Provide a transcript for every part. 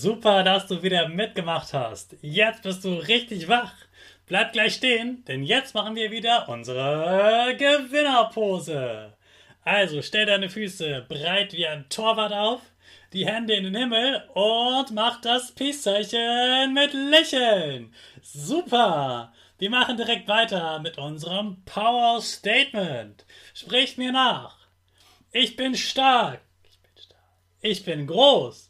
Super, dass du wieder mitgemacht hast. Jetzt bist du richtig wach. Bleib gleich stehen, denn jetzt machen wir wieder unsere Gewinnerpose. Also stell deine Füße breit wie ein Torwart auf, die Hände in den Himmel und mach das Peace-Zeichen mit Lächeln. Super! Wir machen direkt weiter mit unserem Power Statement. Sprich mir nach. Ich bin stark. Ich bin stark. Ich bin groß.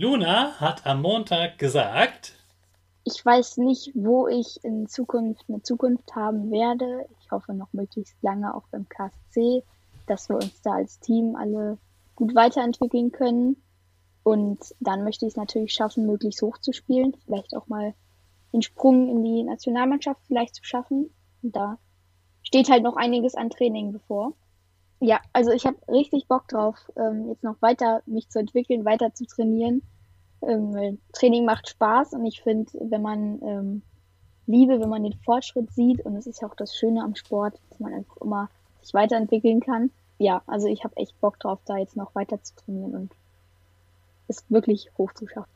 Luna hat am Montag gesagt, ich weiß nicht, wo ich in Zukunft eine Zukunft haben werde. Ich hoffe noch möglichst lange auch beim KSC, dass wir uns da als Team alle gut weiterentwickeln können. Und dann möchte ich es natürlich schaffen, möglichst hoch zu spielen. Vielleicht auch mal den Sprung in die Nationalmannschaft vielleicht zu schaffen. Und da steht halt noch einiges an Training bevor. Ja, also ich habe richtig Bock drauf, ähm, jetzt noch weiter mich zu entwickeln, weiter zu trainieren. Ähm, Training macht Spaß und ich finde, wenn man ähm, Liebe, wenn man den Fortschritt sieht, und das ist ja auch das Schöne am Sport, dass man einfach immer sich weiterentwickeln kann. Ja, also ich habe echt Bock drauf, da jetzt noch weiter zu trainieren und es wirklich hoch zu schaffen.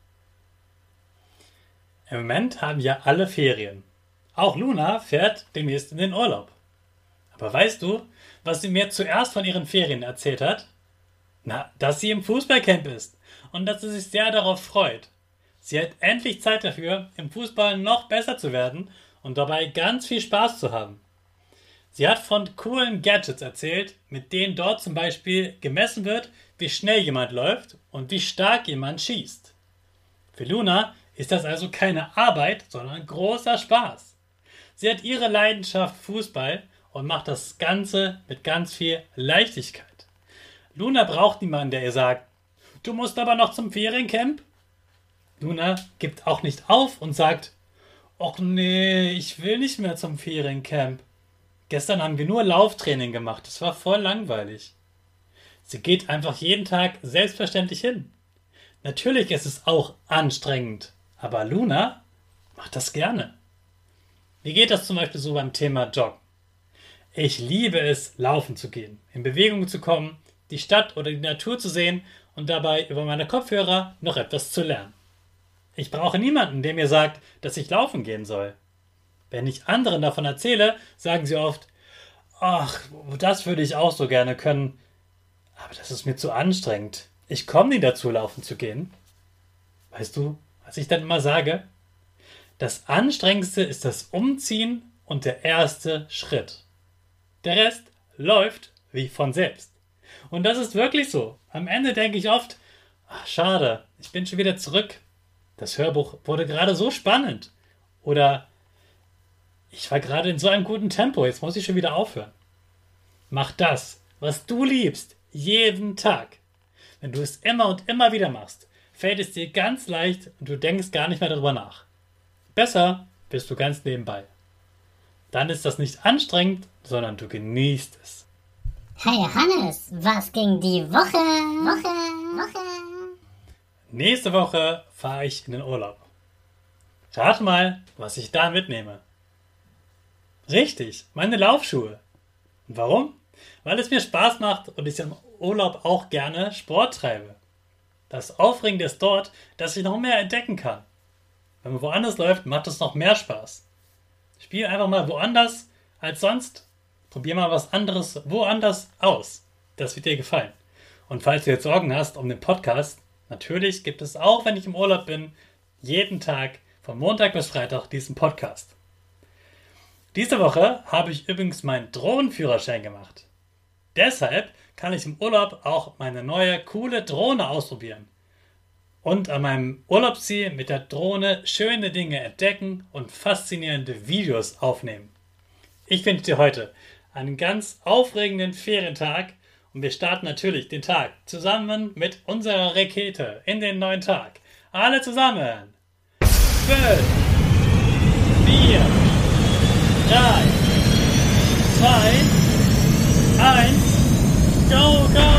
Im Moment haben ja alle Ferien. Auch Luna fährt demnächst in den Urlaub. Aber weißt du, was sie mir zuerst von ihren Ferien erzählt hat? Na, dass sie im Fußballcamp ist und dass sie sich sehr darauf freut. Sie hat endlich Zeit dafür, im Fußball noch besser zu werden und dabei ganz viel Spaß zu haben. Sie hat von coolen Gadgets erzählt, mit denen dort zum Beispiel gemessen wird, wie schnell jemand läuft und wie stark jemand schießt. Für Luna ist das also keine Arbeit, sondern großer Spaß. Sie hat ihre Leidenschaft Fußball und macht das Ganze mit ganz viel Leichtigkeit. Luna braucht niemanden, der ihr sagt, du musst aber noch zum Feriencamp. Luna gibt auch nicht auf und sagt, ach nee, ich will nicht mehr zum Feriencamp. Gestern haben wir nur Lauftraining gemacht, das war voll langweilig. Sie geht einfach jeden Tag selbstverständlich hin. Natürlich ist es auch anstrengend, aber Luna macht das gerne. Wie geht das zum Beispiel so beim Thema Joggen? Ich liebe es, laufen zu gehen, in Bewegung zu kommen, die Stadt oder die Natur zu sehen und dabei über meine Kopfhörer noch etwas zu lernen. Ich brauche niemanden, der mir sagt, dass ich laufen gehen soll. Wenn ich anderen davon erzähle, sagen sie oft, ach, das würde ich auch so gerne können, aber das ist mir zu anstrengend. Ich komme nie dazu, laufen zu gehen. Weißt du, was ich dann immer sage? Das Anstrengendste ist das Umziehen und der erste Schritt. Der Rest läuft wie von selbst. Und das ist wirklich so. Am Ende denke ich oft, ach, schade, ich bin schon wieder zurück. Das Hörbuch wurde gerade so spannend. Oder ich war gerade in so einem guten Tempo, jetzt muss ich schon wieder aufhören. Mach das, was du liebst, jeden Tag. wenn du es immer und immer wieder machst, fällt es dir ganz leicht und du denkst gar nicht mehr darüber nach. Besser bist du ganz nebenbei. Dann ist das nicht anstrengend, sondern du genießt es. Hey Hannes, was ging die Woche? Woche, Woche. Nächste Woche fahre ich in den Urlaub. Rate mal, was ich da mitnehme. Richtig, meine Laufschuhe. Und warum? Weil es mir Spaß macht und ich im Urlaub auch gerne Sport treibe. Das Aufregende ist dort, dass ich noch mehr entdecken kann. Wenn man woanders läuft, macht es noch mehr Spaß. Spiel einfach mal woanders als sonst. Probier mal was anderes woanders aus. Das wird dir gefallen. Und falls du jetzt Sorgen hast um den Podcast, natürlich gibt es auch, wenn ich im Urlaub bin, jeden Tag von Montag bis Freitag diesen Podcast. Diese Woche habe ich übrigens meinen Drohnenführerschein gemacht. Deshalb kann ich im Urlaub auch meine neue coole Drohne ausprobieren und an meinem Urlaubsziel mit der Drohne schöne Dinge entdecken und faszinierende Videos aufnehmen. Ich wünsche dir heute einen ganz aufregenden Ferientag und wir starten natürlich den Tag zusammen mit unserer Rakete in den neuen Tag. Alle zusammen! 5, 4, 3, 2, 1, go, go!